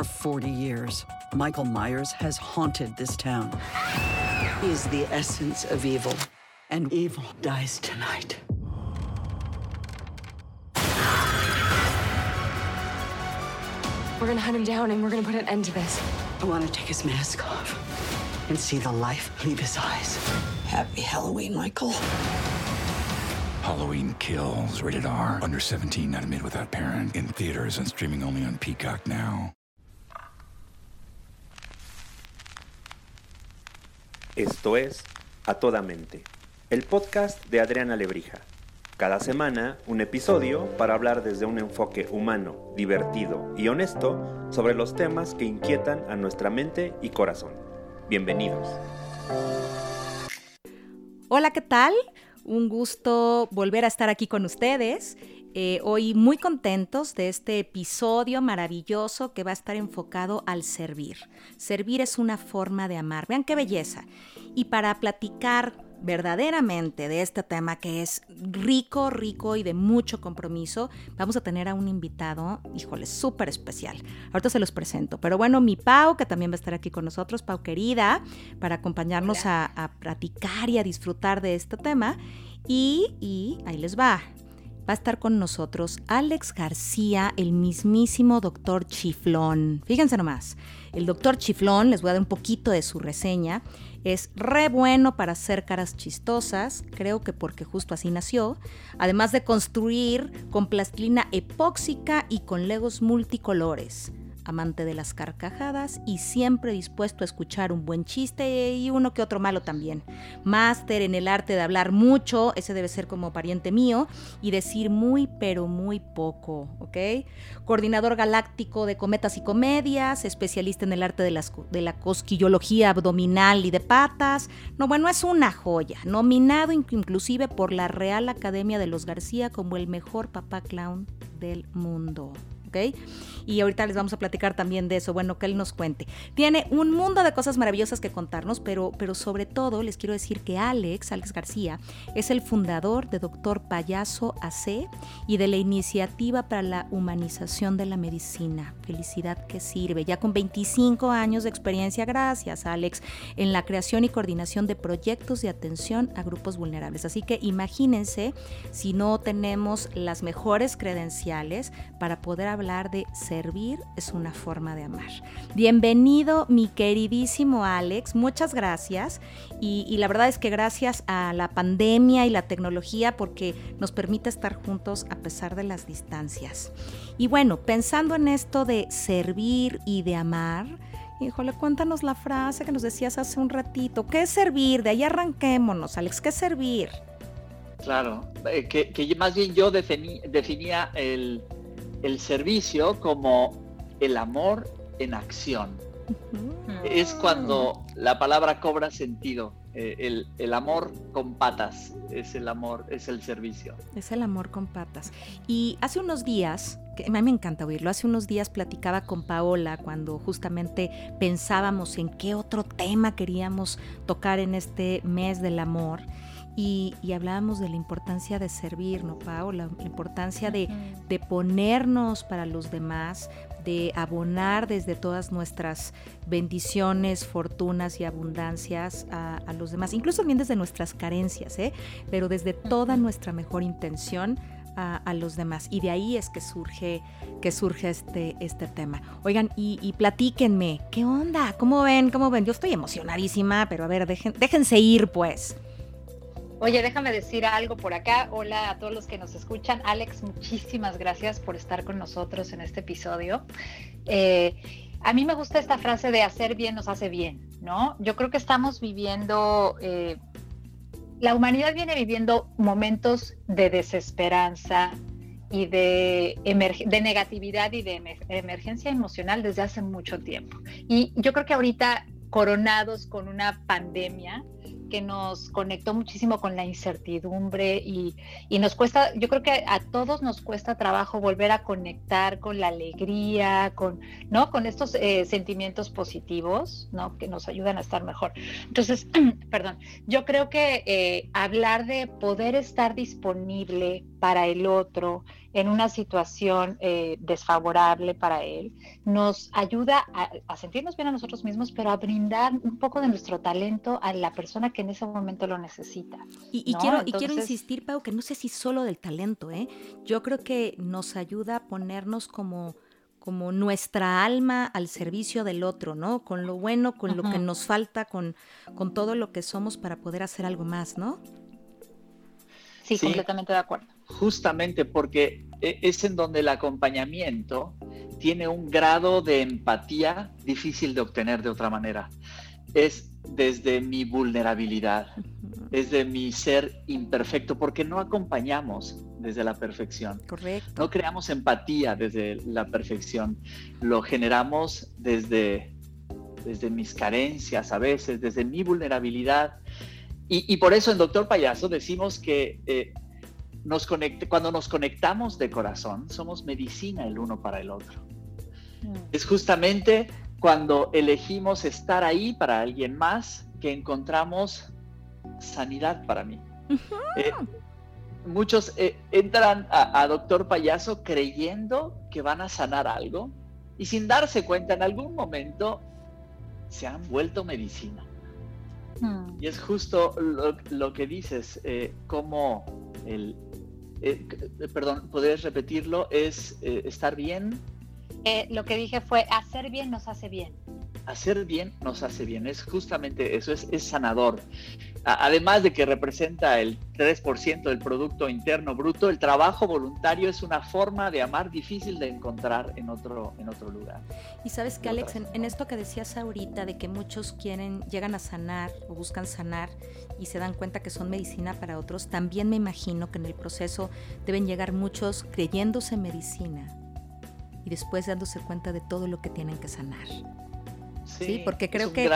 For 40 years, Michael Myers has haunted this town. He is the essence of evil, and evil dies tonight. We're gonna hunt him down and we're gonna put an end to this. I want to take his mask off and see the life leave his eyes. Happy Halloween, Michael. Halloween Kills, rated R. Under 17, not admitted without parent. In theaters and streaming only on Peacock now. Esto es A Toda Mente, el podcast de Adriana Lebrija. Cada semana, un episodio para hablar desde un enfoque humano, divertido y honesto sobre los temas que inquietan a nuestra mente y corazón. Bienvenidos. Hola, ¿qué tal? Un gusto volver a estar aquí con ustedes. Eh, hoy muy contentos de este episodio maravilloso que va a estar enfocado al servir. Servir es una forma de amar. Vean qué belleza. Y para platicar verdaderamente de este tema que es rico, rico y de mucho compromiso, vamos a tener a un invitado, híjole, súper especial. Ahorita se los presento. Pero bueno, mi Pau, que también va a estar aquí con nosotros, Pau querida, para acompañarnos a, a, platicar y a disfrutar de este tema. Y, y ahí les va. Va a estar con nosotros Alex García, el mismísimo doctor Chiflón. Fíjense nomás, el doctor Chiflón, les voy a dar un poquito de su reseña. Es re bueno para hacer caras chistosas, creo que porque justo así nació, además de construir con plastilina epóxica y con legos multicolores amante de las carcajadas y siempre dispuesto a escuchar un buen chiste y uno que otro malo también. Máster en el arte de hablar mucho, ese debe ser como pariente mío, y decir muy pero muy poco, ¿ok? Coordinador galáctico de cometas y comedias, especialista en el arte de, de la cosquillología abdominal y de patas. No, bueno, es una joya, nominado inclusive por la Real Academia de los García como el mejor papá clown del mundo. Y ahorita les vamos a platicar también de eso, bueno, que él nos cuente. Tiene un mundo de cosas maravillosas que contarnos, pero, pero sobre todo les quiero decir que Alex, Alex García, es el fundador de Doctor Payaso AC y de la Iniciativa para la Humanización de la Medicina. Felicidad que sirve. Ya con 25 años de experiencia, gracias Alex, en la creación y coordinación de proyectos de atención a grupos vulnerables. Así que imagínense si no tenemos las mejores credenciales para poder hablar de servir es una forma de amar. Bienvenido, mi queridísimo Alex, muchas gracias. Y, la verdad es que gracias a la pandemia y la tecnología porque nos permite estar juntos a pesar de las distancias. Y bueno, pensando en esto de servir y de amar, Híjole, cuéntanos la frase que nos decías hace un ratito. ¿Qué es servir? De ahí arranquémonos, Alex. ¿Qué es servir? Claro, eh, que, más bien yo definía el, el servicio como el amor en acción. Es cuando la palabra cobra sentido. Eh, el, amor con patas es el amor, es el servicio. Es el amor con patas. Y hace unos días, que a mí me encanta oírlo, hace unos días platicaba con Paola cuando justamente pensábamos en qué otro tema queríamos tocar en este mes del amor. Y, hablábamos de la importancia de servir, ¿no, Pau? La, importancia de, ponernos para los demás, de abonar desde todas nuestras bendiciones, fortunas y abundancias a, los demás, incluso también desde nuestras carencias, ¿eh? pero desde toda nuestra mejor intención a, los demás. Y de ahí es que surge, que surge este, este tema. Oigan, y, platíquenme, ¿qué onda? ¿Cómo ven? ¿Cómo ven? Yo estoy emocionadísima, pero a ver, déjense ir pues. Oye, déjame decir algo por acá. Hola a todos los que nos escuchan. Alex, muchísimas gracias por estar con nosotros en este episodio. Eh, a mí me gusta esta frase de hacer bien nos hace bien, ¿no? Yo creo que estamos viviendo, eh, la humanidad viene viviendo momentos de desesperanza y de, de negatividad y de emergencia emocional desde hace mucho tiempo. Y yo creo que ahorita coronados con una pandemia, que nos conectó muchísimo con la incertidumbre y, nos cuesta, yo creo que a todos nos cuesta trabajo volver a conectar con la alegría, con, ¿no? con estos eh, sentimientos positivos, ¿no? que nos ayudan a estar mejor. Entonces, perdón, yo creo que eh, hablar de poder estar disponible para el otro en una situación eh, desfavorable para él, nos ayuda a, sentirnos bien a nosotros mismos, pero a brindar un poco de nuestro talento a la persona que en ese momento lo necesita. Y, quiero, y quiero insistir, Pau, que no sé si solo del talento, ¿eh? yo creo que nos ayuda a ponernos como como nuestra alma al servicio del otro, ¿no? Con lo bueno, con lo que nos falta, con, con todo lo que somos para poder hacer algo más, ¿no? Sí, completamente de acuerdo. Justamente porque e, es en donde el acompañamiento tiene un grado de empatía difícil de obtener de otra manera. Es desde mi vulnerabilidad, es de mi ser imperfecto, porque no acompañamos desde la perfección. Correcto. No creamos empatía desde la perfección, lo generamos desde, desde mis carencias a veces, desde mi vulnerabilidad. Y, por eso en Doctor Payaso decimos que eh, nos conecte, cuando nos conectamos de corazón, somos medicina el uno para el otro. Mm. Es justamente cuando elegimos estar ahí para alguien más que encontramos sanidad para mí muchos eh, entran a, Doctor Payaso creyendo que van a sanar algo y sin darse cuenta en algún momento se han vuelto medicina. Hmm. Y es justo lo, que dices, eh, como el... Eh, perdón, ¿podrías repetirlo? Es estar bien. lo que dije fue, hacer bien nos hace bien hacer bien nos hace bien, es justamente eso, es, es sanador. Además de que representa el 3% del Producto Interno Bruto, el trabajo voluntario es una forma de amar difícil de encontrar en otro, en otro lugar. Y sabes que Alex, en, esto que decías ahorita de que muchos quieren, llegan a sanar o buscan sanar y se dan cuenta que son medicina para otros, también me imagino que en el proceso deben llegar muchos creyéndose medicina y después dándose cuenta de todo lo que tienen que sanar. Sí, porque creo que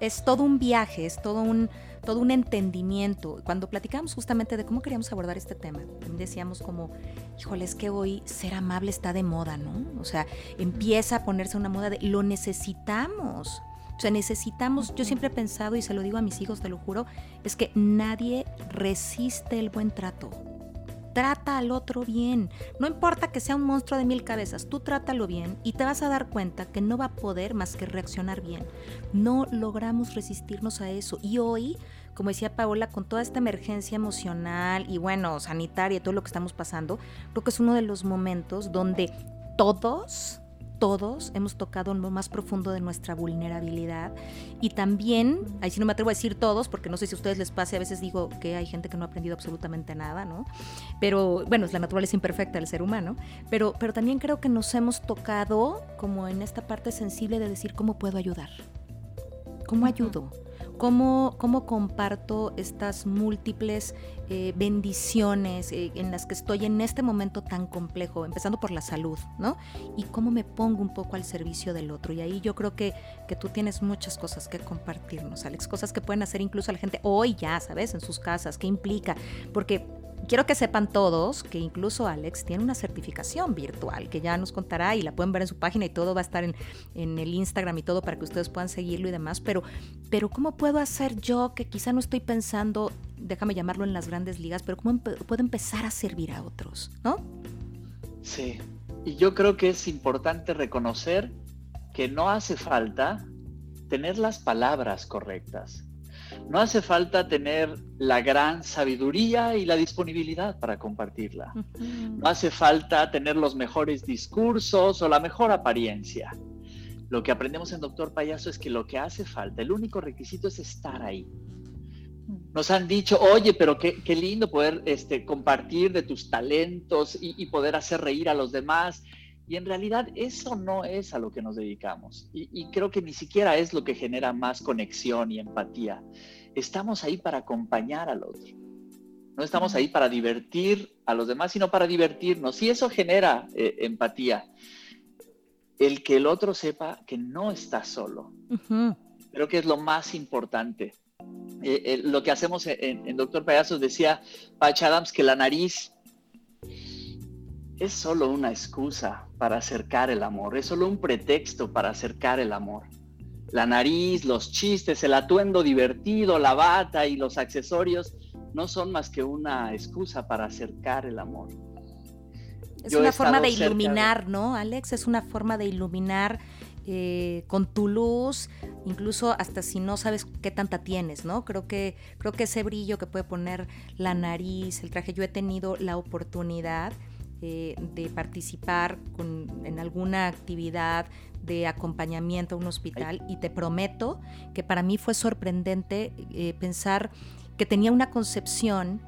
es todo un viaje, es todo un, todo un entendimiento. Cuando platicábamos justamente de cómo queríamos abordar este tema, también decíamos como, híjole, es que hoy ser amable está de moda, ¿no? O sea, empieza a ponerse una moda de lo necesitamos. O sea, necesitamos, yo siempre he pensado y se lo digo a mis hijos, te lo juro, es que nadie resiste el buen trato trata al otro bien. No importa que sea un monstruo de mil cabezas, tú trátalo bien y te vas a dar cuenta que no va a poder más que reaccionar bien. No logramos resistirnos a eso. Y hoy, como decía Paola, con toda esta emergencia emocional y bueno, sanitaria, todo lo que estamos pasando, creo que es uno de los momentos donde todos todos hemos tocado en lo más profundo de nuestra vulnerabilidad. Y también, ahí sí no me atrevo a decir todos, porque no sé si a ustedes les pase, a veces digo que hay gente que no ha aprendido absolutamente nada, ¿no? Pero bueno, es la naturaleza imperfecta del ser humano, pero, pero también creo que nos hemos tocado como en esta parte sensible de decir cómo puedo ayudar, cómo ayudo cómo, cómo comparto estas múltiples eh, bendiciones eh, en las que estoy en este momento tan complejo, empezando por la salud, ¿no? Y cómo me pongo un poco al servicio del otro. Y ahí yo creo que, que tú tienes muchas cosas que compartirnos, Alex, cosas que pueden hacer incluso a la gente hoy ya, ¿sabes? En sus casas, ¿qué implica? Porque quiero que sepan todos que incluso Alex tiene una certificación virtual que ya nos contará y la pueden ver en su página y todo va a estar en, el Instagram y todo para que ustedes puedan seguirlo y demás. Pero, pero ¿cómo puedo hacer yo que quizá no estoy pensando, déjame llamarlo en las grandes ligas, pero cómo puedo empezar a servir a otros, ¿no? Sí, y yo creo que es importante reconocer que no hace falta tener las palabras correctas no hace falta tener la gran sabiduría y la disponibilidad para compartirla. No hace falta tener los mejores discursos o la mejor apariencia. Lo que aprendemos en Doctor Payaso es que lo que hace falta, el único requisito es estar ahí. Nos han dicho, oye, pero qué, lindo poder este, compartir de tus talentos y poder hacer reír a los demás. Y en realidad eso no es a lo que nos dedicamos. Y, creo que ni siquiera es lo que genera más conexión y empatía. Estamos ahí para acompañar al otro. No estamos ahí para divertir a los demás, sino para divertirnos. Y eso genera eh, empatía. El que el otro sepa que no está solo. Creo que es lo más importante. Eh, eh, lo que hacemos en, en Doctor Payasos decía Patch Adams que la nariz es solo una excusa para acercar el amor, es solo un pretexto para acercar el amor. La nariz, los chistes, el atuendo divertido, la bata y los accesorios no son más que una excusa para acercar el amor. Es una forma de iluminar, ¿no, Alex? Es una forma de iluminar eh, con tu luz, incluso hasta si no sabes qué tanta tienes, ¿no? Creo que, creo que ese brillo que puede poner la nariz, el traje, yo he tenido la oportunidad eh, de participar en alguna actividad de acompañamiento a un hospital y te prometo que para mí fue sorprendente eh, pensar que tenía una concepción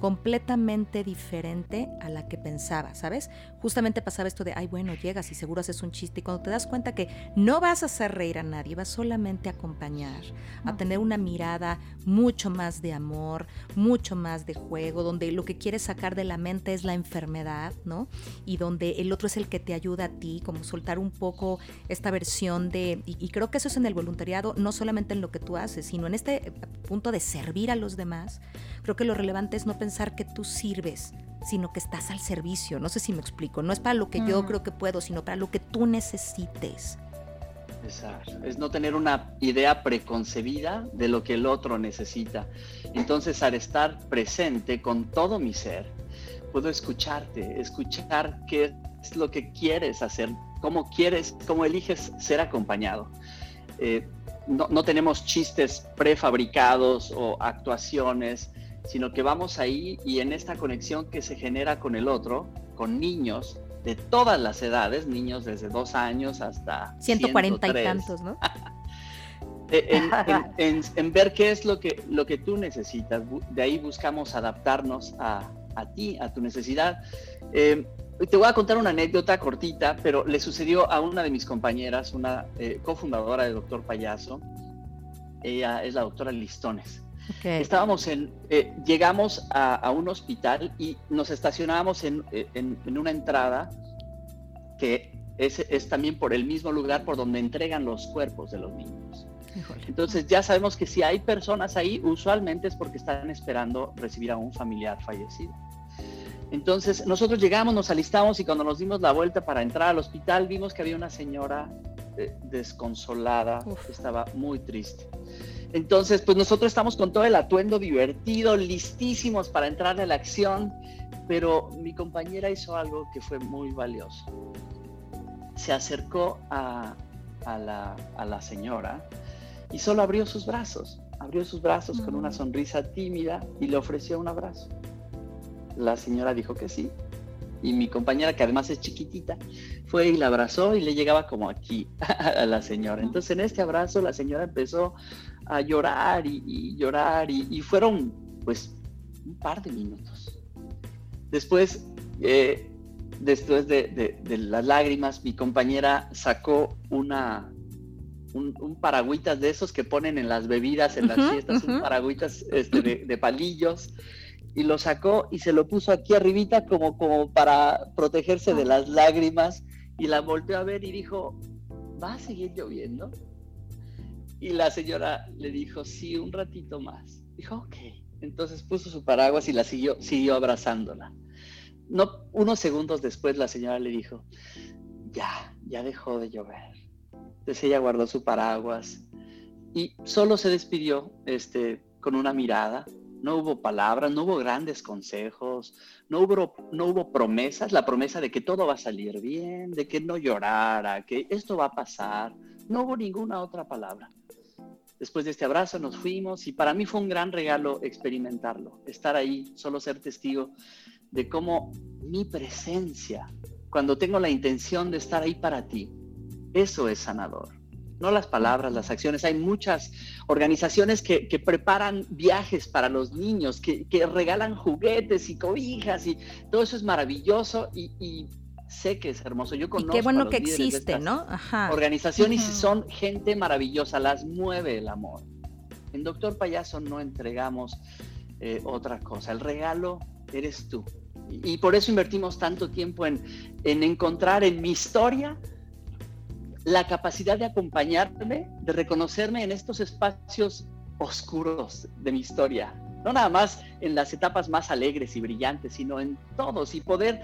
completamente diferente a la que pensaba, ¿sabes? Justamente pasaba esto de, ay, bueno, llegas y seguro haces un chiste y cuando te das cuenta que no vas a hacer reír a nadie, vas solamente a acompañar, a tener una mirada mucho más de amor, mucho más de juego, donde lo que quieres sacar de la mente es la enfermedad, ¿no? Y donde el otro es el que te ayuda a ti, como soltar un poco esta versión de, y, y creo que eso es en el voluntariado, no solamente en lo que tú haces, sino en este punto de servir a los demás, creo que lo relevante es no pensar que tú sirves, sino que estás al servicio. No sé si me explico. No es para lo que yo mm. creo que puedo, sino para lo que tú necesites. Exacto. Es no tener una idea preconcebida de lo que el otro necesita. Entonces, al estar presente con todo mi ser, puedo escucharte, escuchar qué es lo que quieres hacer, cómo quieres, cómo eliges ser acompañado. Eh, no, no, tenemos chistes prefabricados o actuaciones sino que vamos ahí y en esta conexión que se genera con el otro, con niños de todas las edades, niños desde dos años hasta 140 y tantos, ¿no? en, ver qué es lo que, lo que tú necesitas. De ahí buscamos adaptarnos a, ti, a tu necesidad. Eh, te voy a contar una anécdota cortita, pero le sucedió a una de mis compañeras, una eh, cofundadora de Doctor Payaso. Ella es la doctora Listones. Estábamos en, eh, llegamos a, un hospital y nos estacionábamos en, una entrada que es, también por el mismo lugar por donde entregan los cuerpos de los niños. Entonces ya sabemos que si hay personas ahí, usualmente es porque están esperando recibir a un familiar fallecido. Entonces nosotros llegamos, nos alistamos y cuando nos dimos la vuelta para entrar al hospital vimos que había una señora eh, desconsolada, estaba muy triste. Entonces, pues nosotros estamos con todo el atuendo divertido, listísimos para entrar a la acción, pero mi compañera hizo algo que fue muy valioso. Se acercó a, la, señora y solo abrió sus brazos, abrió sus brazos con una mm. sonrisa tímida y le ofreció un abrazo. La señora dijo que sí, y mi compañera, que además es chiquitita, fue y la abrazó y le llegaba como aquí a la señora. Entonces en este abrazo la señora empezó a llorar y, llorar y, fueron pues un par de minutos. Después, eh, después de, las lágrimas, mi compañera sacó una, un, paragüitas de esos que ponen en las bebidas, en las fiestas, un paragüitas este, de, palillos y lo sacó y se lo puso aquí arribita como, como para protegerse de las lágrimas y la volteó a ver y dijo, ¿va a seguir lloviendo? Y la señora le dijo, sí, un ratito más. Dijo, ok. Entonces puso su paraguas y la siguió, siguió abrazándola. No, unos segundos después la señora le dijo, ya, ya dejó de llover. Entonces ella guardó su paraguas y solo se despidió este, con una mirada no hubo palabras, no hubo grandes consejos, no hubo, no hubo promesas, la promesa de que todo va a salir bien, de que no llorara, que esto va a pasar, no hubo ninguna otra palabra. Después de este abrazo nos fuimos y para mí fue un gran regalo experimentarlo, estar ahí, solo ser testigo de cómo mi presencia, cuando tengo la intención de estar ahí para ti, eso es sanador no las palabras, las acciones. Hay muchas organizaciones que, preparan viajes para los niños, que, regalan juguetes y cobijas y todo eso es maravilloso y, sé que es hermoso. Yo conozco. Y qué bueno que existe, ¿no? Organizaciones y son gente maravillosa, las mueve el amor. En Doctor Payaso no entregamos eh, otra cosa. El regalo eres tú. Y, por eso invertimos tanto tiempo en, en encontrar en mi historia la capacidad de acompañarme, de reconocerme en estos espacios oscuros de mi historia. No nada más en las etapas más alegres y brillantes, sino en todos y poder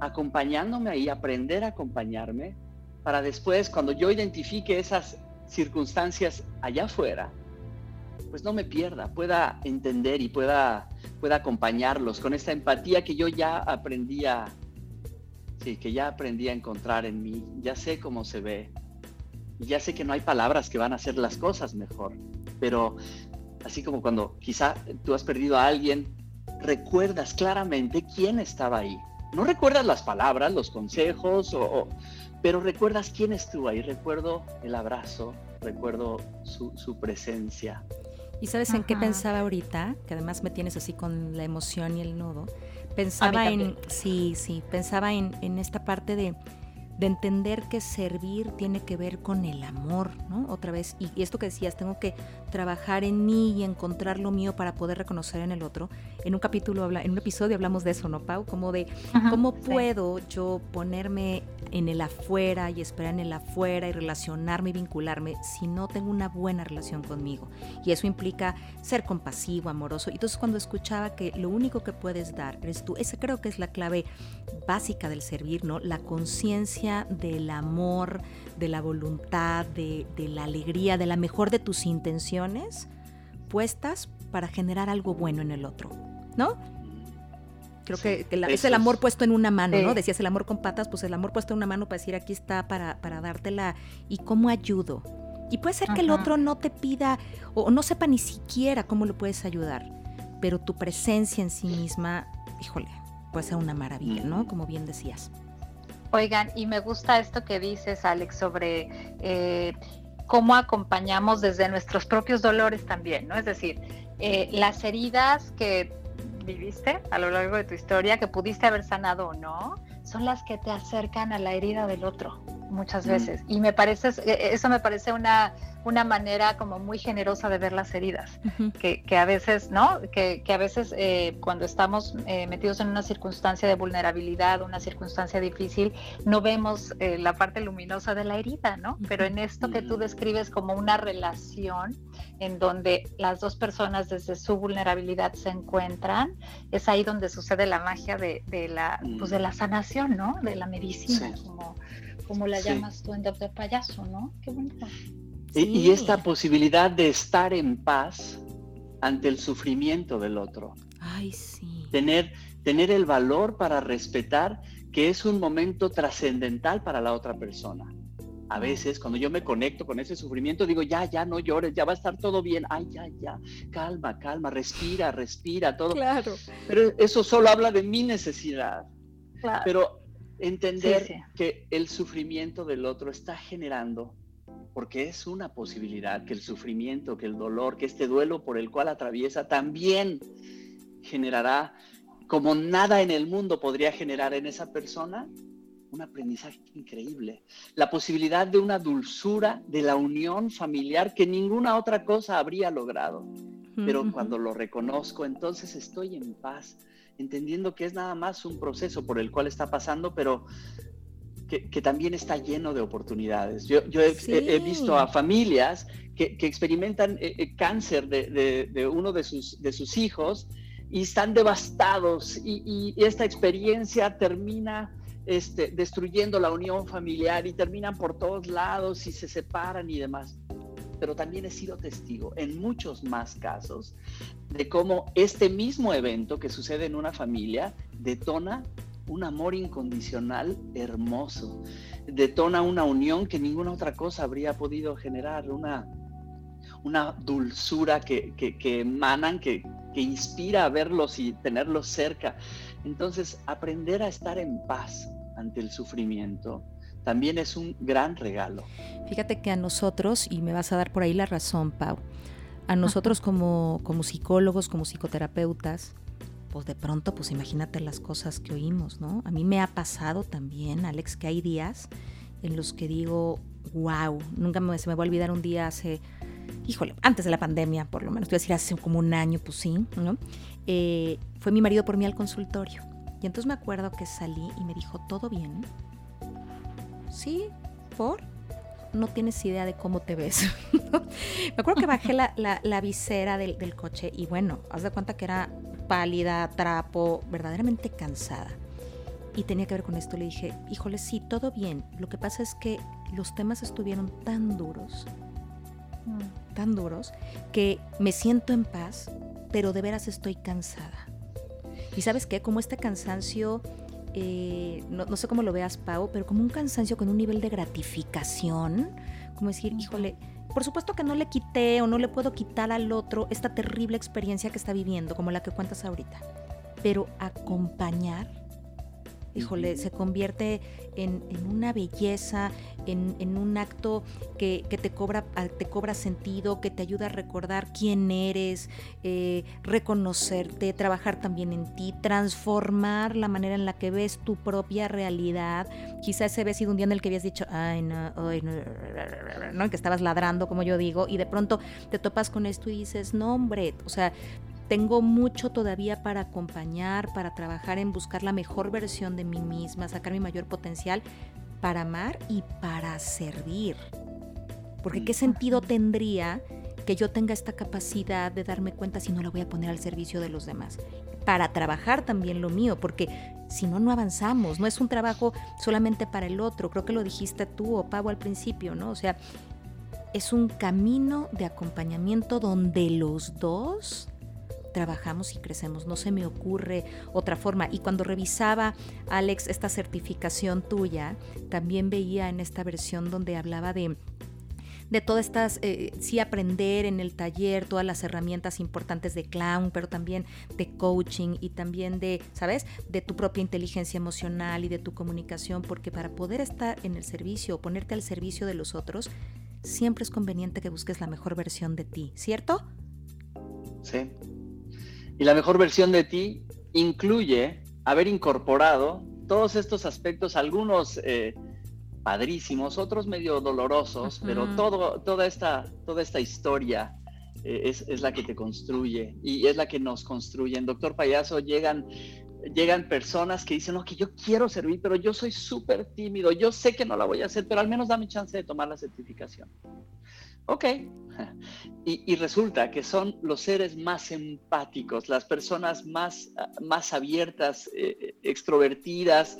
acompañándome ahí, aprender a acompañarme para después, cuando yo identifique esas circunstancias allá afuera, pues no me pierda, pueda entender y pueda, pueda acompañarlos con esta empatía que yo ya aprendí a, sí, que ya aprendí a encontrar en mí, ya sé cómo se ve, y ya sé que no hay palabras que van a hacer las cosas mejor, pero así como cuando quizá tú has perdido a alguien, recuerdas claramente quién estaba ahí. No recuerdas las palabras, los consejos, o, pero recuerdas quién estuvo ahí. Recuerdo el abrazo, recuerdo su, presencia. ¿Y sabes en qué pensaba ahorita? Que además me tienes así con la emoción y el nudo. Pensaba en, sí, sí, pensaba en, en esta parte de de entender que servir tiene que ver con el amor, ¿no? Otra vez, y, esto que decías, tengo que trabajar en mí y encontrar lo mío para poder reconocer en el otro. En un capítulo, habla, en un episodio hablamos de eso, ¿no, Pau? Como de cómo puedo yo ponerme en el afuera y esperar en el afuera y relacionarme y vincularme si no tengo una buena relación conmigo. Y eso implica ser compasivo, amoroso. Y entonces cuando escuchaba que lo único que puedes dar eres tú, esa creo que es la clave básica del servir, ¿no? La conciencia del amor, de la voluntad, de, la alegría, de la mejor de tus intenciones puestas para generar algo bueno en el otro, ¿no? Creo que, es el amor puesto en una mano, ¿no? Decías el amor con patas, pues el amor puesto en una mano para decir aquí está para, para dártela y cómo ayudo. Y puede ser que el otro no te pida o no sepa ni siquiera cómo lo puedes ayudar, pero tu presencia en sí misma, híjole, puede ser una maravilla, ¿no? Como bien decías. Oigan, y me gusta esto que dices, Alex, sobre eh, cómo acompañamos desde nuestros propios dolores también, ¿no? Es decir, eh, las heridas que viviste a lo largo de tu historia, que pudiste haber sanado o no, son las que te acercan a la herida del otro muchas mm. veces. Y me parece, e, eso me parece una, una manera como muy generosa de ver las heridas, que, que, a veces, ¿no? Que, que a veces eh, cuando estamos eh, metidos en una circunstancia de vulnerabilidad, una circunstancia difícil, no vemos eh, la parte luminosa de la herida, ¿no? Pero en esto que tú mm. describes como una relación en donde las dos personas desde su vulnerabilidad se encuentran, es ahí donde sucede la magia de, de la, pues de la mm. sanación, ¿no? De la medicina, como como la llamas tú en Doctor Payaso, ¿no? Qué bonito. Y, esta posibilidad de estar en paz ante el sufrimiento del otro. Ay, sí. Tener, tener el valor para respetar que es un momento trascendental para la otra persona. A veces cuando yo me conecto con ese sufrimiento digo, ya, ya, no llores, ya va a estar todo bien. Ay, ya, ya, calma, calma, respira, respira, todo. Claro. Pero eso solo habla de mi necesidad. Claro. Pero Entender que el sufrimiento del otro está generando, porque es una posibilidad que el sufrimiento, que el dolor, que este duelo por el cual atraviesa también generará, como nada en el mundo podría generar en esa persona, un aprendizaje increíble. La posibilidad de una dulzura, de la unión familiar que ninguna otra cosa habría logrado. Pero cuando lo reconozco, entonces estoy en paz entendiendo que es nada más un proceso por el cual está pasando, pero que, también está lleno de oportunidades. Yo, he, visto a familias que, experimentan eh, eh, cáncer de, uno de sus, de sus hijos y están devastados y, esta experiencia termina este, destruyendo la unión familiar y terminan por todos lados y se separan y demás pero también he sido testigo en muchos más casos de cómo este mismo evento que sucede en una familia detona un amor incondicional hermoso, detona una unión que ninguna otra cosa habría podido generar, una, una dulzura que, que, emanan, que, que inspira a verlos y tenerlos cerca. Entonces, aprender a estar en paz ante el sufrimiento, también es un gran regalo. Fíjate que a nosotros, y me vas a dar por ahí la razón, Pau, a nosotros como, como psicólogos, como psicoterapeutas, pues de pronto, pues imagínate las cosas que oímos, ¿no? A mí me ha pasado también, Alex, que hay días en los que digo, wow, nunca me, se me va a olvidar un día hace, híjole, antes de la pandemia, por lo menos, te voy a decir hace como un año, pues sí, ¿no? Eh, fue mi marido por mí al consultorio. Y entonces me acuerdo que salí y me dijo, ¿todo bien? Sí, ¿por? No tienes idea de cómo te ves. Me acuerdo que bajé la, visera del, coche y bueno, haz de cuenta que era pálida, trapo, verdaderamente cansada. Y tenía que ver con esto. Le dije, híjole, sí, todo bien. Lo que pasa es que los temas estuvieron tan duros tan duros, que me siento en paz, pero de veras estoy cansada. Y sabes qué, como este cansancio, eh, no, no, sé cómo lo veas, Pau, pero como un cansancio con un nivel de gratificación, como decir, híjole, por supuesto que no le quité o no le puedo quitar al otro esta terrible experiencia que está viviendo, como la que cuentas ahorita, pero acompañar híjole, se convierte en, una belleza, en, un acto que, te, cobra, ah, te cobra sentido, que te ayuda a recordar quién eres, eh, reconocerte, trabajar también en ti, transformar la manera en la que ves tu propia realidad. Quizás ese había sido un día en el que habías dicho, ay, no, ay, no, no, que estabas ladrando, como yo digo, y de pronto te topas con esto y dices, no, hombre, o sea, tengo mucho todavía para acompañar, para trabajar en buscar la mejor versión de mí misma, sacar mi mayor potencial para amar y para servir. Porque qué sentido tendría que yo tenga esta capacidad de darme cuenta si no la voy a poner al servicio de los demás. Para trabajar también lo mío, porque si no, no avanzamos. No es un trabajo solamente para el otro. Creo que lo dijiste tú o Pavo al principio, ¿no? O sea, es un camino de acompañamiento donde los dos trabajamos y crecemos. No se me ocurre otra forma. Y cuando revisaba, Alex, esta certificación tuya, también veía en esta versión donde hablaba de de todas estas, eh, sí aprender en el taller todas las herramientas importantes de clown, pero también de coaching y también de, ¿sabes? De tu propia inteligencia emocional y de tu comunicación, porque para poder estar en el servicio o ponerte al servicio de los otros, siempre es conveniente que busques la mejor versión de ti, ¿cierto? Sí, y la mejor versión de ti incluye haber incorporado todos estos aspectos, algunos eh, padrísimos, otros medio dolorosos, pero todo, toda, esta, toda esta historia eh, es, la que te construye y es la que nos construye. En Doctor Payaso llegan, llegan personas que dicen, no, que yo quiero servir, pero yo soy súper tímido, yo sé que no la voy a hacer, pero al menos dame chance de tomar la certificación. Ok. Y, resulta que son los seres más empáticos, las personas más, más abiertas, eh, extrovertidas,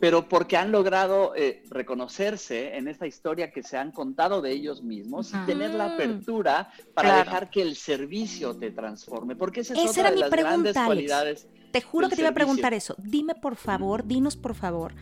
pero porque han logrado eh, reconocerse en esta historia que se han contado de ellos mismos y tener la apertura para dejar que el servicio te transforme. Porque esa es otra de las grandes cualidades. Te juro que te iba a preguntar eso. Dime por favor, dinos por favor,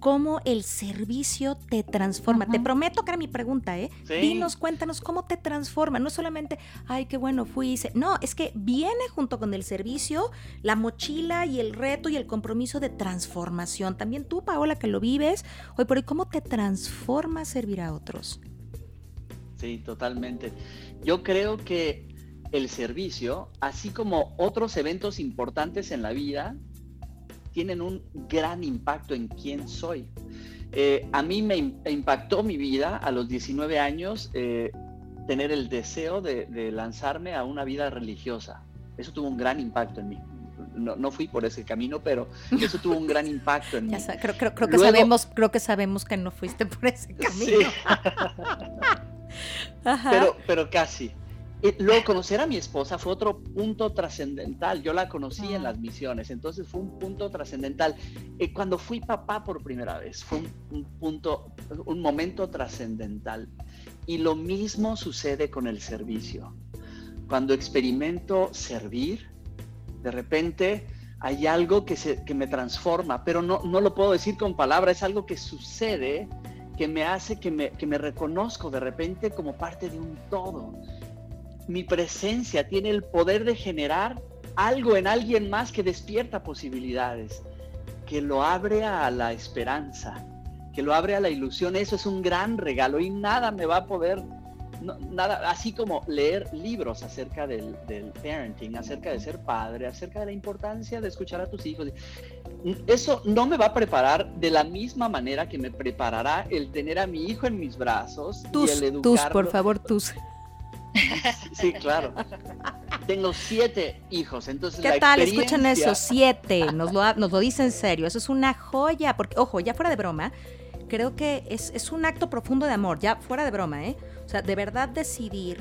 cómo el servicio te transforma. Te prometo que era mi pregunta, ¿eh? Dinos, cuéntanos cómo te transforma. No solamente, ay, qué bueno fui. No, es que viene junto con el servicio la mochila y el reto y el compromiso de transformación. También tú, Paola, que lo vives. Hoy por hoy, ¿cómo te transforma servir a otros? Sí, totalmente. Yo creo que el servicio, así como otros eventos importantes en la vida, tienen un gran impacto en quién soy. Eh, a mí me impactó mi vida a los 19 años eh, tener el deseo de, lanzarme a una vida religiosa. Eso tuvo un gran impacto en mí. No, fui por ese camino, pero eso tuvo un gran impacto en mí. creo, creo, que sabemos, creo que sabemos que no fuiste por ese camino. Pero, pero casi luego conocer a mi esposa fue otro punto trascendental. Yo la conocí en las misiones, entonces fue un punto trascendental. Eh, cuando fui papá por primera vez, fue un, punto, un momento trascendental. Y lo mismo sucede con el servicio. Cuando experimento servir, de repente hay algo que, se, que me transforma, pero no, no lo puedo decir con palabras, es algo que sucede que me hace que me, que me reconozco de repente como parte de un todo mi presencia tiene el poder de generar algo en alguien más que despierta posibilidades, que lo abre a la esperanza, que lo abre a la ilusión. Eso es un gran regalo y nada me va a poder, nada, así como leer libros acerca del, del, parenting, acerca de ser padre, acerca de la importancia de escuchar a tus hijos. Eso no me va a preparar de la misma manera que me preparará el tener a mi hijo en mis brazos y el educarlo. Tus, por favor, tus. Sí, claro. Tengo siete hijos, entonces. ¿Qué tal? Escuchen eso, siete. Nos lo, nos lo dice en serio. Eso es una joya. Porque, ojo, ya fuera de broma, creo que es, es un acto profundo de amor, ya fuera de broma, ¿eh? O sea, de verdad decidir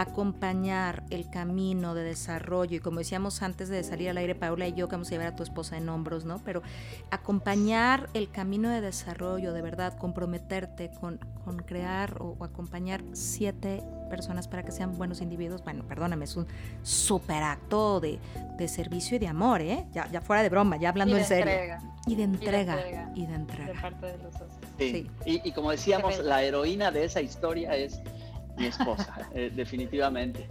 acompañar el camino de desarrollo, y como decíamos antes de salir al aire, Paula y yo, que vamos a llevar a tu esposa en hombros, ¿no? Pero acompañar el camino de desarrollo, de verdad, comprometerte con, con crear o, acompañar siete personas para que sean buenos individuos, bueno, perdóname, es un súper acto de, de, servicio y de amor, ¿eh? Ya, ya fuera de broma, ya hablando en serio. Y de entrega. Y de entrega. de parte de los Sí. Y, y, como decíamos, la heroína de esa historia es mi esposa, eh, definitivamente.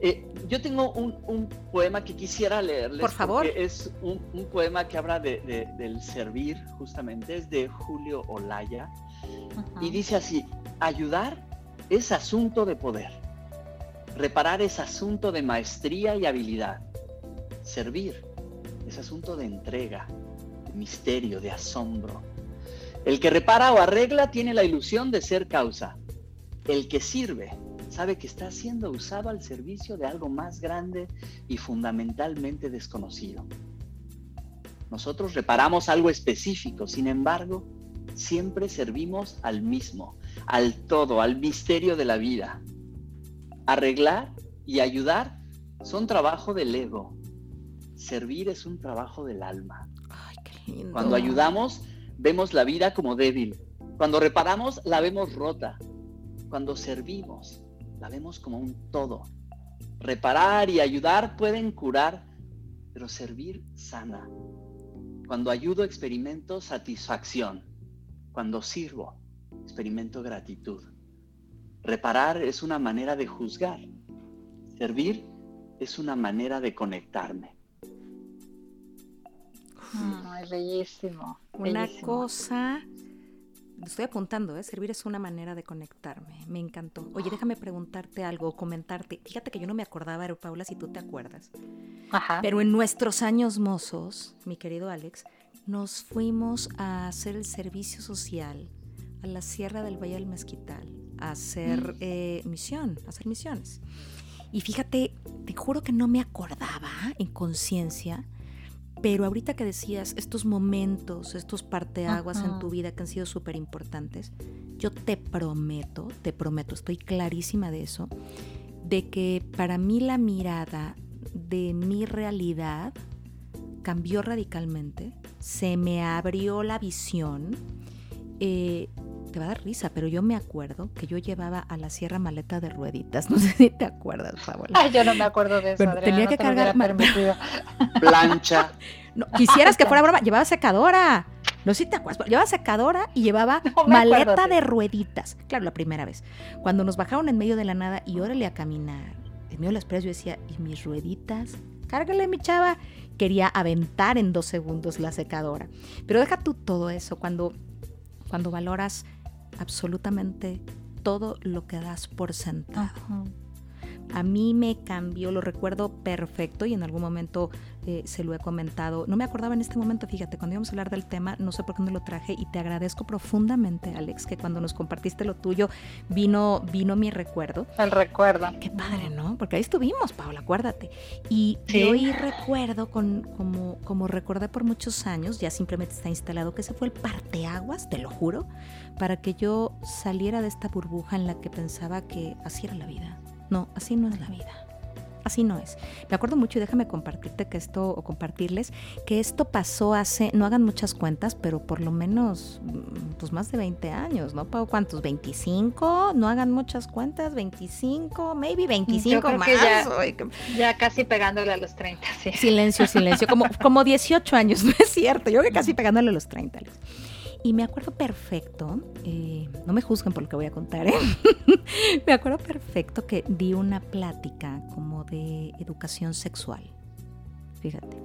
Eh, yo tengo un, poema que quisiera leerles. Por favor. Es un, poema que habla de, del servir, justamente. Es de Julio Olaya. Y dice así, ayudar es asunto de poder. Reparar es asunto de maestría y habilidad. Servir es asunto de entrega, de misterio, de asombro. El que repara o arregla tiene la ilusión de ser causa. El que sirve sabe que está siendo usado al servicio de algo más grande y fundamentalmente desconocido. Nosotros reparamos algo específico, sin embargo, siempre servimos al mismo, al todo, al misterio de la vida. Arreglar y ayudar son trabajo del ego. Servir es un trabajo del alma. Cuando ayudamos, vemos la vida como débil. Cuando reparamos, la vemos rota. Cuando servimos, la vemos como un todo. Reparar y ayudar pueden curar, pero servir sana. Cuando ayudo experimento satisfacción. Cuando sirvo, experimento gratitud. Reparar es una manera de juzgar. Servir es una manera de conectarme. es bellísimo. Una cosa estoy apuntando, ¿eh? Servir es una manera de conectarme. Me encantó. Oye, déjame preguntarte algo, comentarte. Fíjate que yo no me acordaba, Paula, si tú te acuerdas. Ajá. Pero en nuestros años mozos, mi querido Alex, nos fuimos a hacer el servicio social a la Sierra del Valle del Mezquital, a hacer mm. eh, misión, a hacer misiones. Y fíjate, te juro que no me acordaba en conciencia pero ahorita que decías estos momentos, estos parteaguas en tu vida que han sido súper importantes, yo te prometo, te prometo, estoy clarísima de eso, de que para mí la mirada de mi realidad cambió radicalmente, se me abrió la visión. Eh, te va a dar risa, pero yo me acuerdo que yo llevaba a la sierra maleta de rueditas. No sé si te acuerdas, Paola. Ay, yo no me acuerdo de eso. tenía que cargar plancha. No, quisieras que fuera broma, llevaba secadora. No sé si te acuerdas, llevaba secadora y llevaba maleta de rueditas. Claro, la primera vez. Cuando nos bajaron en medio de la nada y órale a caminar, en medio de las playas yo decía, ¿y mis rueditas? Cárgale, mi chava. Quería aventar en dos segundos la secadora. Pero deja tú todo eso cuando, cuando valoras absolutamente todo lo que das por sentado. A mí me cambió, lo recuerdo perfecto y en algún momento eh, se lo he comentado. No me acordaba en este momento, fíjate, cuando íbamos a hablar del tema, no sé por qué no lo traje y te agradezco profundamente, Alex, que cuando nos compartiste lo tuyo vino, vino mi recuerdo. El recuerdo. Qué padre, ¿no? Porque ahí estuvimos, Paula, acuérdate. Y hoy recuerdo, con, como, como recordé por muchos años, ya simplemente está instalado, que ese fue el parteaguas, te lo juro, para que yo saliera de esta burbuja en la que pensaba que así era la vida no, así no es la vida. Así no es. Me acuerdo mucho y déjame compartirte que esto, o compartirles, que esto pasó hace, no hagan muchas cuentas, pero por lo menos, mm, pues más de 20 años, ¿no? ¿Cuántos? ¿25? No hagan muchas cuentas, 25, maybe 25 más. Ya, casi pegándole a los 30, sí. Silencio, silencio, como, como 18 años, no es cierto, yo que casi pegándole a los 30. Y me acuerdo perfecto, eh, no me juzguen por lo que voy a contar, ¿eh? me acuerdo perfecto que di una plática como de educación sexual. Fíjate.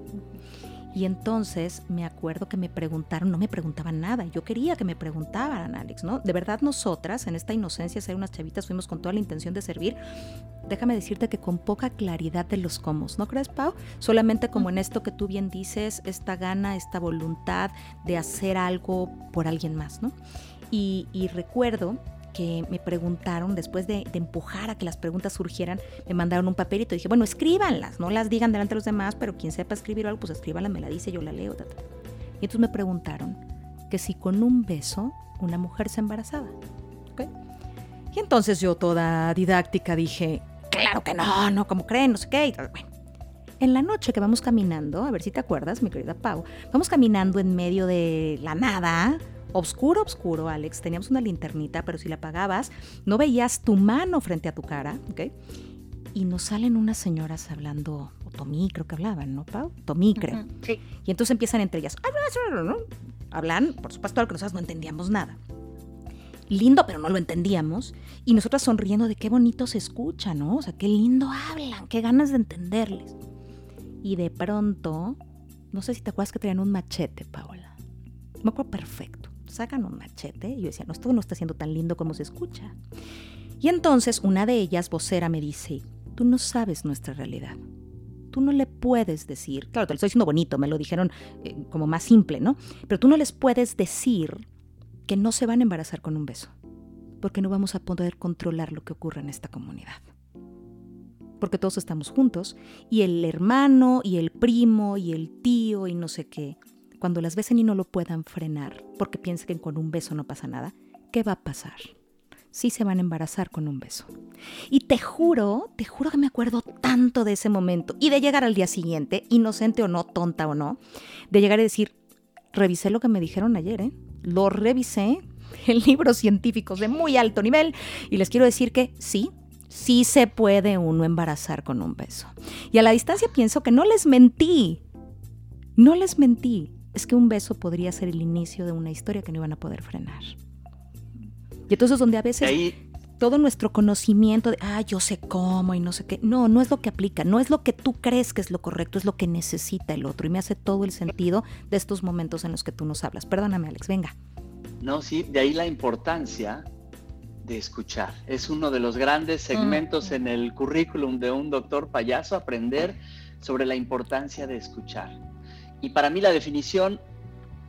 Y entonces me acuerdo que me preguntaron, no me preguntaban nada, yo quería que me preguntaran, Alex, ¿no? De verdad nosotras, en esta inocencia, ser unas chavitas, fuimos con toda la intención de servir. Déjame decirte que con poca claridad de los cómo, ¿no crees, Pau? Solamente como en esto que tú bien dices, esta gana, esta voluntad de hacer algo por alguien más, ¿no? Y, y recuerdo que me preguntaron, después de, empujar a que las preguntas surgieran, me mandaron un papelito y dije, bueno, escríbanlas, no las digan delante de los demás, pero quien sepa escribir algo, pues escríbanlas, me la dice, yo la leo. Y entonces me preguntaron que si con un beso una mujer se embarazaba. Y entonces yo toda didáctica dije, claro que no, no, como creen, no sé qué. Bueno, en la noche que vamos caminando, a ver si te acuerdas, mi querida Pau, vamos caminando en medio de la nada, Obscuro, obscuro, Alex. Teníamos una linternita, pero si la apagabas, no veías tu mano frente a tu cara, ¿ok? Y nos salen unas señoras hablando, o Tomí creo que hablaban, ¿no, Pau? Tomí creo. sí. Y entonces empiezan entre ellas, hablan, por supuesto, algo que nosotros no entendíamos nada. Lindo, pero no lo entendíamos. Y nosotras sonriendo de qué bonito se escucha, ¿no? O sea, qué lindo hablan, qué ganas de entenderles. Y de pronto, no sé si te acuerdas que traían un machete, Paola. Me acuerdo perfecto sacan un machete. Y yo decía, no, esto no está siendo tan lindo como se escucha. Y entonces una de ellas, vocera, me dice, tú no sabes nuestra realidad. Tú no le puedes decir, claro, te lo estoy diciendo bonito, me lo dijeron eh, como más simple, ¿no? Pero tú no les puedes decir que no se van a embarazar con un beso, porque no vamos a poder controlar lo que ocurre en esta comunidad. Porque todos estamos juntos y el hermano y el primo y el tío y no sé qué cuando las besen y no lo puedan frenar porque piensen que con un beso no pasa nada, ¿qué va a pasar? Sí se van a embarazar con un beso. Y te juro, te juro que me acuerdo tanto de ese momento y de llegar al día siguiente, inocente o no, tonta o no, de llegar y decir, revisé lo que me dijeron ayer, ¿eh? Lo revisé en libros científicos de muy alto nivel y les quiero decir que sí, sí se puede uno embarazar con un beso. Y a la distancia pienso que no les mentí, no les mentí es que un beso podría ser el inicio de una historia que no iban a poder frenar. Y entonces donde a veces todo nuestro conocimiento de, ah, yo sé cómo y no sé qué, no, no es lo que aplica, no es lo que tú crees que es lo correcto, es lo que necesita el otro. Y me hace todo el sentido de estos momentos en los que tú nos hablas. Perdóname, Alex, venga. No, sí, de ahí la importancia de escuchar. Es uno de los grandes segmentos en el currículum de un doctor payaso, aprender sobre la importancia de escuchar y para mí la definición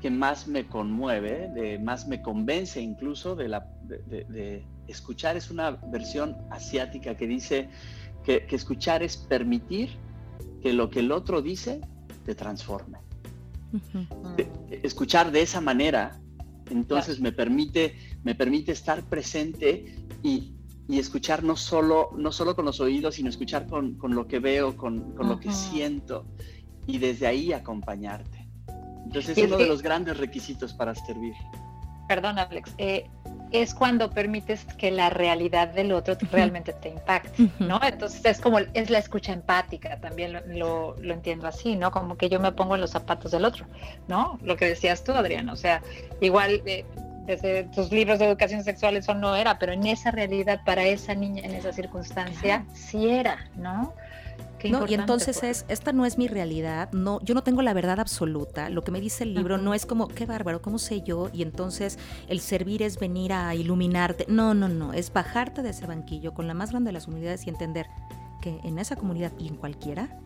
que más me conmueve, de más me convence incluso de, la, de, escuchar es una versión asiática que dice que, escuchar es permitir que lo que el otro dice te transforme. escuchar de esa manera, entonces me, permite, me permite estar presente y, escuchar no solo, no solo con los oídos, sino escuchar con, lo que veo, con, lo que siento y desde ahí acompañarte. Entonces es uno de los grandes requisitos para servir. Perdón, Alex. Eh, es cuando permites que la realidad del otro realmente te impacte, ¿no? Entonces es como, es la escucha empática, también lo, lo, entiendo así, ¿no? Como que yo me pongo en los zapatos del otro, ¿no? Lo que decías tú, Adrián, o sea, igual eh, desde tus libros de educación sexual eso no era, pero en esa realidad, para esa niña, en esa circunstancia, sí era, ¿no? No, y entonces pues. es, esta no es mi realidad, no, yo no tengo la verdad absoluta, lo que me dice el libro no es como, qué bárbaro, ¿cómo sé yo? Y entonces el servir es venir a iluminarte, no, no, no, es bajarte de ese banquillo con la más grande de las unidades y entender que en esa comunidad y en cualquiera,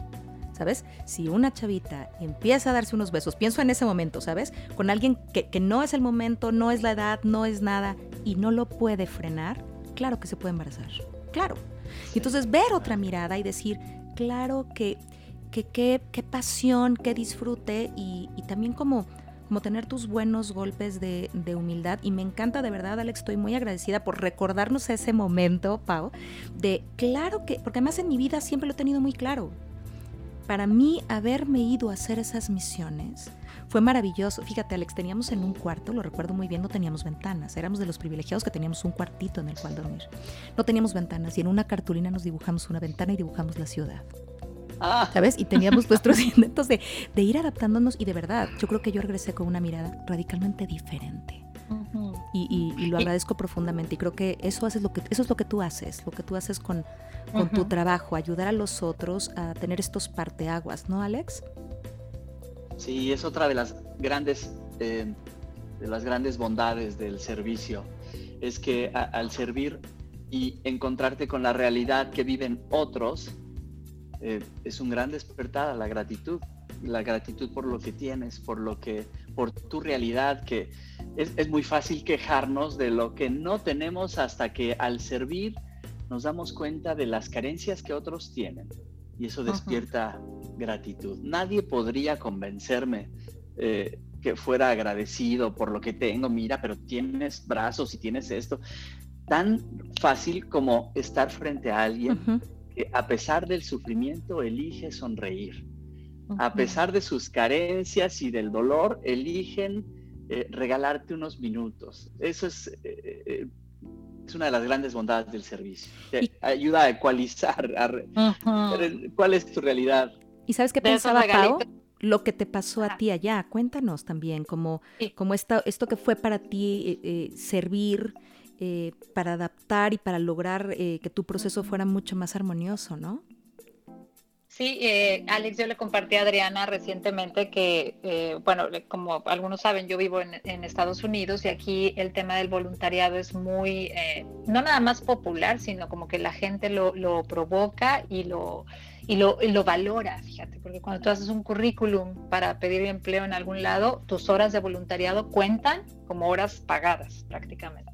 ¿sabes? Si una chavita empieza a darse unos besos, pienso en ese momento, ¿sabes? Con alguien que, que no es el momento, no es la edad, no es nada, y no lo puede frenar, claro que se puede embarazar, claro. Y entonces ver otra mirada y decir, claro que qué pasión, qué disfrute y, también como, como tener tus buenos golpes de, humildad. Y me encanta de verdad, Alex, estoy muy agradecida por recordarnos ese momento, Pau, de claro que, porque además en mi vida siempre lo he tenido muy claro. Para mí, haberme ido a hacer esas misiones fue maravilloso. Fíjate, Alex, teníamos en un cuarto, lo recuerdo muy bien, no teníamos ventanas. Éramos de los privilegiados que teníamos un cuartito en el cual dormir. No teníamos ventanas y en una cartulina nos dibujamos una ventana y dibujamos la ciudad. Ah. ¿Sabes? Y teníamos nuestros intentos de, de, ir adaptándonos y de verdad, yo creo que yo regresé con una mirada radicalmente diferente. y, y, lo agradezco profundamente y creo que eso, haces lo que eso es lo que tú haces, lo que tú haces con, con tu trabajo, ayudar a los otros a tener estos parteaguas, ¿no, Alex? Sí, es otra de las grandes, eh, de las grandes bondades del servicio. Es que al servir y encontrarte con la realidad que viven otros, eh, es un gran despertar a la gratitud. La gratitud por lo que tienes, por lo que, por tu realidad, que es, es muy fácil quejarnos de lo que no tenemos hasta que al servir nos damos cuenta de las carencias que otros tienen y eso despierta gratitud. Nadie podría convencerme eh, que fuera agradecido por lo que tengo, mira, pero tienes brazos y tienes esto. Tan fácil como estar frente a alguien que a pesar del sufrimiento elige sonreír. A pesar de sus carencias y del dolor, eligen eh, regalarte unos minutos. Eso es, eh, es una de las grandes bondades del servicio. Te ayuda a ecualizar, cuál es tu realidad. ¿Y sabes qué pensaba, Pau? Lo que te pasó a ti allá. Cuéntanos también, como, como esto, esto que fue para ti servir, para adaptar y para lograr que tu proceso fuera mucho más armonioso, ¿no? Sí, eh, Alex, yo le compartí a Adriana recientemente que, eh, bueno, como algunos saben, yo vivo en, Estados Unidos y aquí el tema del voluntariado es muy, eh, no nada más popular, sino como que la gente lo, provoca y lo, y lo, y lo, valora, fíjate, porque cuando tú haces un currículum para pedir empleo en algún lado, tus horas de voluntariado cuentan como horas pagadas prácticamente.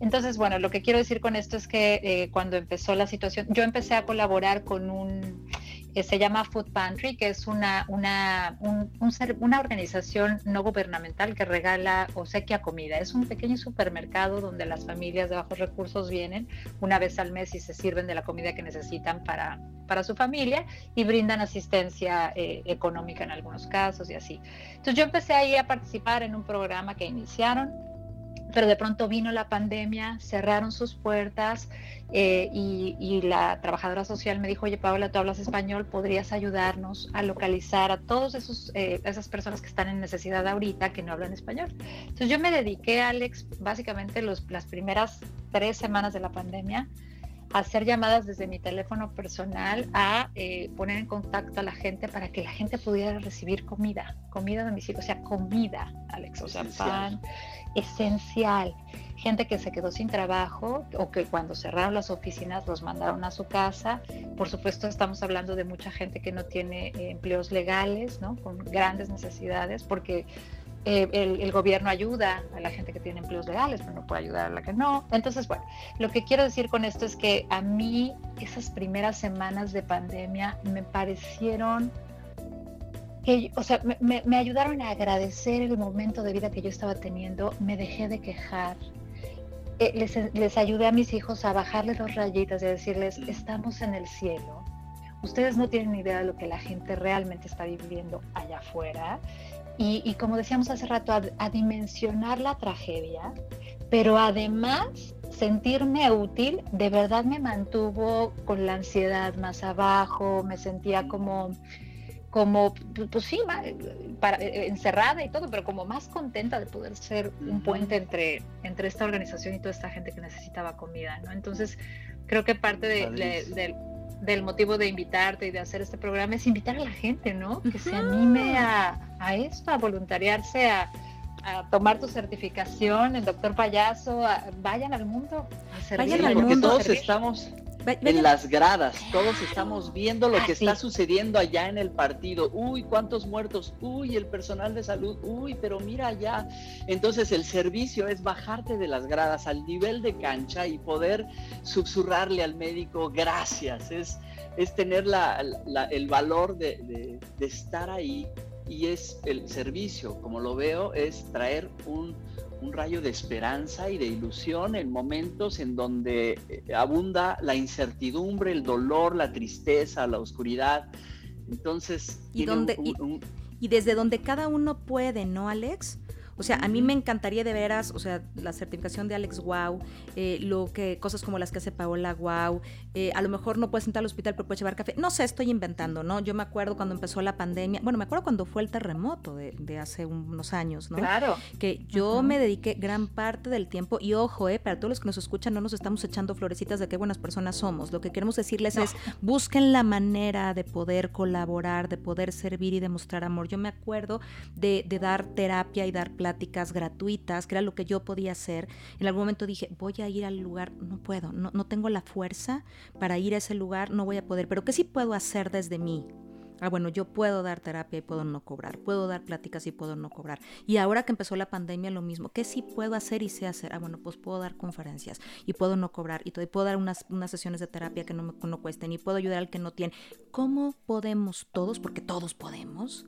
Entonces, bueno, lo que quiero decir con esto es que cuando empezó la situación, yo empecé a colaborar con un que se llama Food Pantry, que es una, una, una organización no gubernamental que regala o sequia comida. Es un pequeño supermercado donde las familias de bajos recursos vienen una vez al mes y se sirven de la comida que necesitan para, para su familia y brindan asistencia eh, económica en algunos casos y así. Entonces yo empecé ahí a participar en un programa que iniciaron pero de pronto vino la pandemia, cerraron sus puertas eh, y, la trabajadora social me dijo, oye Paola, tú hablas español, ¿podrías ayudarnos a localizar a todas eh, esas personas que están en necesidad ahorita que no hablan español? Entonces yo me dediqué, Alex, básicamente los, las primeras tres semanas de la pandemia hacer llamadas desde mi teléfono personal a eh, poner en contacto a la gente para que la gente pudiera recibir comida, comida a domicilio, o sea, comida, Alex, o sea, pan, esencial. Gente que se quedó sin trabajo o que cuando cerraron las oficinas los mandaron a su casa. Por supuesto, estamos hablando de mucha gente que no tiene eh, empleos legales, ¿no? Con grandes necesidades, porque eh, el, gobierno ayuda a la gente que tiene empleos legales, pero no puede ayudar a la que no. Entonces, bueno, lo que quiero decir con esto es que a mí esas primeras semanas de pandemia me parecieron que, o sea, me, ayudaron a agradecer el momento de vida que yo estaba teniendo, me dejé de quejar, eh, les, ayudé a mis hijos a bajarle dos rayitas y a decirles, estamos en el cielo, ustedes no tienen idea de lo que la gente realmente está viviendo allá afuera. Y, como decíamos hace rato, a dimensionar la tragedia, pero además sentirme útil de verdad me mantuvo con la ansiedad más abajo, me sentía como como, pues sí, para, eh, encerrada y todo, pero como más contenta de poder ser un puente entre, entre esta organización y toda esta gente que necesitaba comida, ¿no? Entonces, creo que parte del motivo de invitarte y de hacer este programa es invitar a la gente, ¿no? Que se anime a, a esto, a voluntariarse, a, a tomar tu certificación en Doctor Payaso, vayan al mundo. A vayan al mundo. Todos estamos en las gradas, todos estamos viendo lo que está sucediendo allá en el partido. Uy, cuántos muertos. Uy, el personal de salud. Uy, pero mira allá. Entonces el servicio es bajarte de las gradas al nivel de cancha y poder susurrarle al médico gracias. Es, es tener el valor de estar ahí y es el servicio, como lo veo, es traer un un rayo de esperanza y de ilusión en momentos en donde eh, abunda la incertidumbre, el dolor, la tristeza, la oscuridad. Entonces, y, y desde donde cada uno puede, ¿no, Alex? O sea, a mí me encantaría de veras, o sea, la certificación de Alex Wow, eh, lo que, cosas como las que hace Paola Wow, eh, a lo mejor no puedes entrar al hospital, pero puedes llevar café. No sé, estoy inventando, ¿no? Yo me acuerdo cuando empezó la pandemia, bueno, me acuerdo cuando fue el terremoto de, hace unos años, ¿no? Claro. Que yo me dediqué gran parte del tiempo, y ojo, eh, para todos los que nos escuchan, no nos estamos echando florecitas de qué buenas personas somos. Lo que queremos decirles es, busquen la manera de poder colaborar, de poder servir y demostrar amor. Yo me acuerdo de, de dar terapia y dar pláticas gratuitas, que era lo que yo podía hacer. En algún momento dije, voy a ir al lugar, no puedo, no, no tengo la fuerza para ir a ese lugar, no voy a poder, pero ¿qué sí puedo hacer desde mí? Ah, bueno, yo puedo dar terapia y puedo no cobrar, puedo dar pláticas y puedo no cobrar. Y ahora que empezó la pandemia, lo mismo. ¿Qué sí puedo hacer y sé hacer? Ah, bueno, pues puedo dar conferencias y puedo no cobrar y puedo dar unas, unas sesiones de terapia que no, me, no cuesten y puedo ayudar al que no tiene. ¿Cómo podemos todos? Porque todos podemos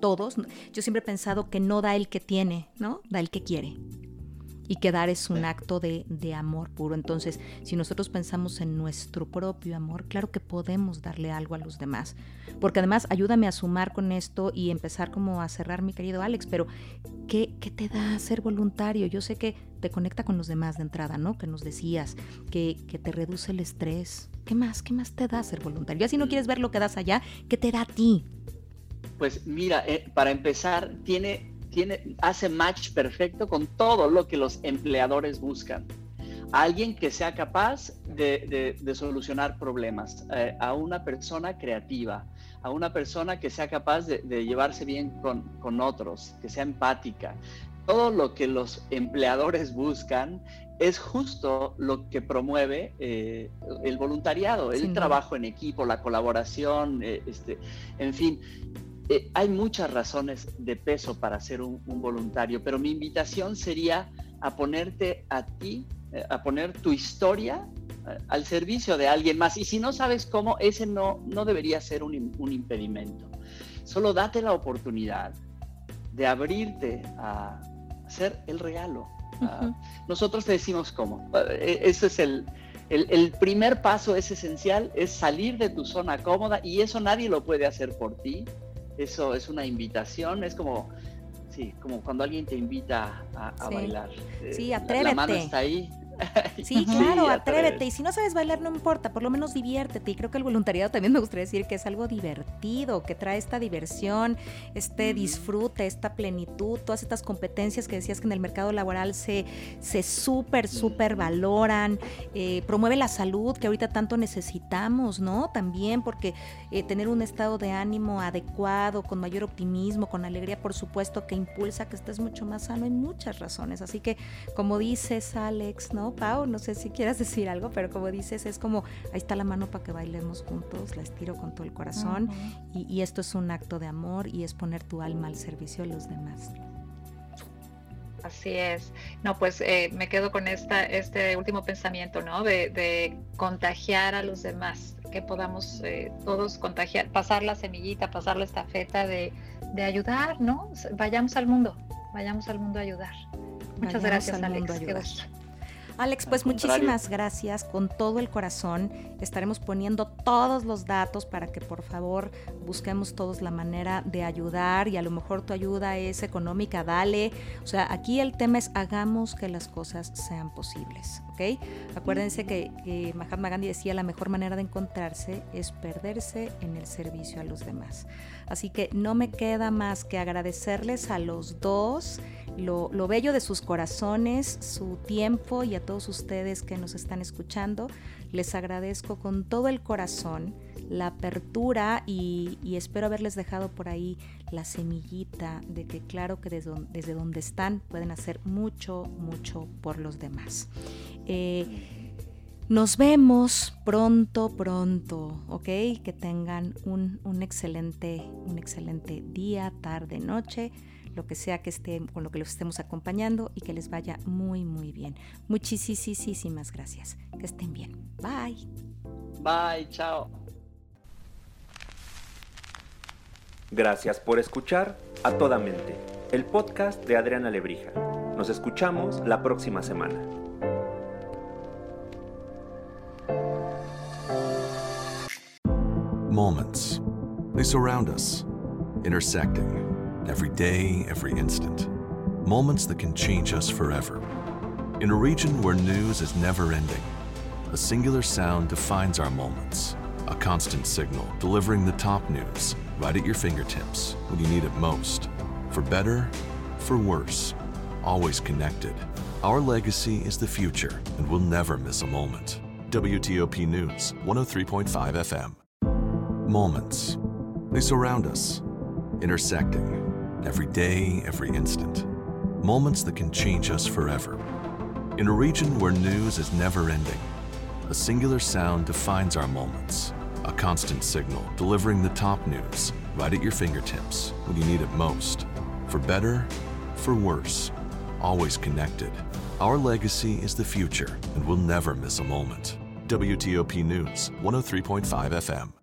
todos. Yo siempre he pensado que no da el que tiene, ¿no? Da el que quiere. Y que dar es un acto de, de, amor puro. Entonces, si nosotros pensamos en nuestro propio amor, claro que podemos darle algo a los demás. Porque además, ayúdame a sumar con esto y empezar como a cerrar, mi querido Alex, pero ¿qué, qué te da ser voluntario? Yo sé que te conecta con los demás de entrada, ¿no? Que nos decías, que, que te reduce el estrés. ¿Qué más? ¿Qué más te da ser voluntario? Ya si no quieres ver lo que das allá, ¿qué te da a ti? Pues mira, eh, para empezar, tiene tiene, hace match perfecto con todo lo que los empleadores buscan. Alguien que sea capaz de, solucionar problemas, eh, a una persona creativa, a una persona que sea capaz de, llevarse bien con, otros, que sea empática. Todo lo que los empleadores buscan es justo lo que promueve eh, el voluntariado, el trabajo en equipo, la colaboración, eh, este, en fin. Eh, hay muchas razones de peso para ser un, voluntario, pero mi invitación sería a ponerte a ti, eh, a poner tu historia eh, al servicio de alguien más. Y si no sabes cómo, ese no, no debería ser un, impedimento. Solo date la oportunidad de abrirte a hacer el regalo. Ah, nosotros te decimos cómo. Ese es el, el, primer paso, es esencial, es salir de tu zona cómoda y eso nadie lo puede hacer por ti eso es una invitación, es como, sí, como cuando alguien te invita a, bailar. Sí, atrévete. La, mano está ahí. Sí, claro, atrévete. Y si no sabes bailar, no importa, por lo menos diviértete. Y creo que el voluntariado también me gustaría decir que es algo divertido, que trae esta diversión, este disfrute, esta plenitud, todas estas competencias que decías que en el mercado laboral se, se súper, súper valoran. Eh, promueve la salud que ahorita tanto necesitamos, ¿no? También porque eh, tener un estado de ánimo adecuado, con mayor optimismo, con alegría, por supuesto, que impulsa que estés mucho más sano en muchas razones. Así que, como dices, Alex, ¿no? Pau, no sé si quieras decir algo, pero como dices, es como, ahí está la mano para que bailemos juntos, la estiro con todo el corazón y, esto es un acto de amor y es poner tu alma al servicio de los demás. Así es. No, pues eh, me quedo con esta, este último pensamiento, ¿no? De, contagiar a los demás, que podamos eh, todos contagiar, pasar la semillita, pasar la estafeta de, de, ayudar, ¿no? Vayamos al mundo, vayamos al mundo a ayudar. Muchas gracias, Alex. Alex, pues muchísimas gracias con todo el corazón. Estaremos poniendo todos los datos para que por favor busquemos todos la manera de ayudar y a lo mejor tu ayuda es económica, dale. O sea, aquí el tema es hagamos que las cosas sean posibles, Acuérdense que, Mahatma Gandhi decía la mejor manera de encontrarse es perderse en el servicio a los demás. Así que no me queda más que agradecerles a los dos lo, bello de sus corazones, su tiempo y a todos ustedes que nos están escuchando. Les agradezco con todo el corazón la apertura y, espero haberles dejado por ahí la semillita de que claro que desde, donde están pueden hacer mucho, mucho por los demás. Eh, nos vemos pronto, pronto, ¿ok? Que tengan un, un, excelente, un excelente día, tarde, noche lo que sea que esté, con lo que los estemos acompañando y que les vaya muy, muy bien. Muchísimas gracias. Que estén bien. Bye. Bye, chao. Gracias por escuchar A Toda Mente, el podcast de Adriana Lebrija. Nos escuchamos la próxima semana. Moments. They surround us, intersecting. every day, every instant. Moments that can change us forever. In a region where news is never ending, a singular sound defines our moments. A constant signal delivering the top news right at your fingertips when you need it most. For better, for worse, always connected. Our legacy is the future, and we'll never miss a moment. WTOP News, 103.5 FM. Moments. They surround us, intersecting every day, every instant. Moments that can change us forever. In a region where news is never ending, a singular sound defines our moments. A constant signal delivering the top news right at your fingertips when you need it most. For better, for worse, always connected. Our legacy is the future, and we'll never miss a moment. WTOP News, 103.5 FM.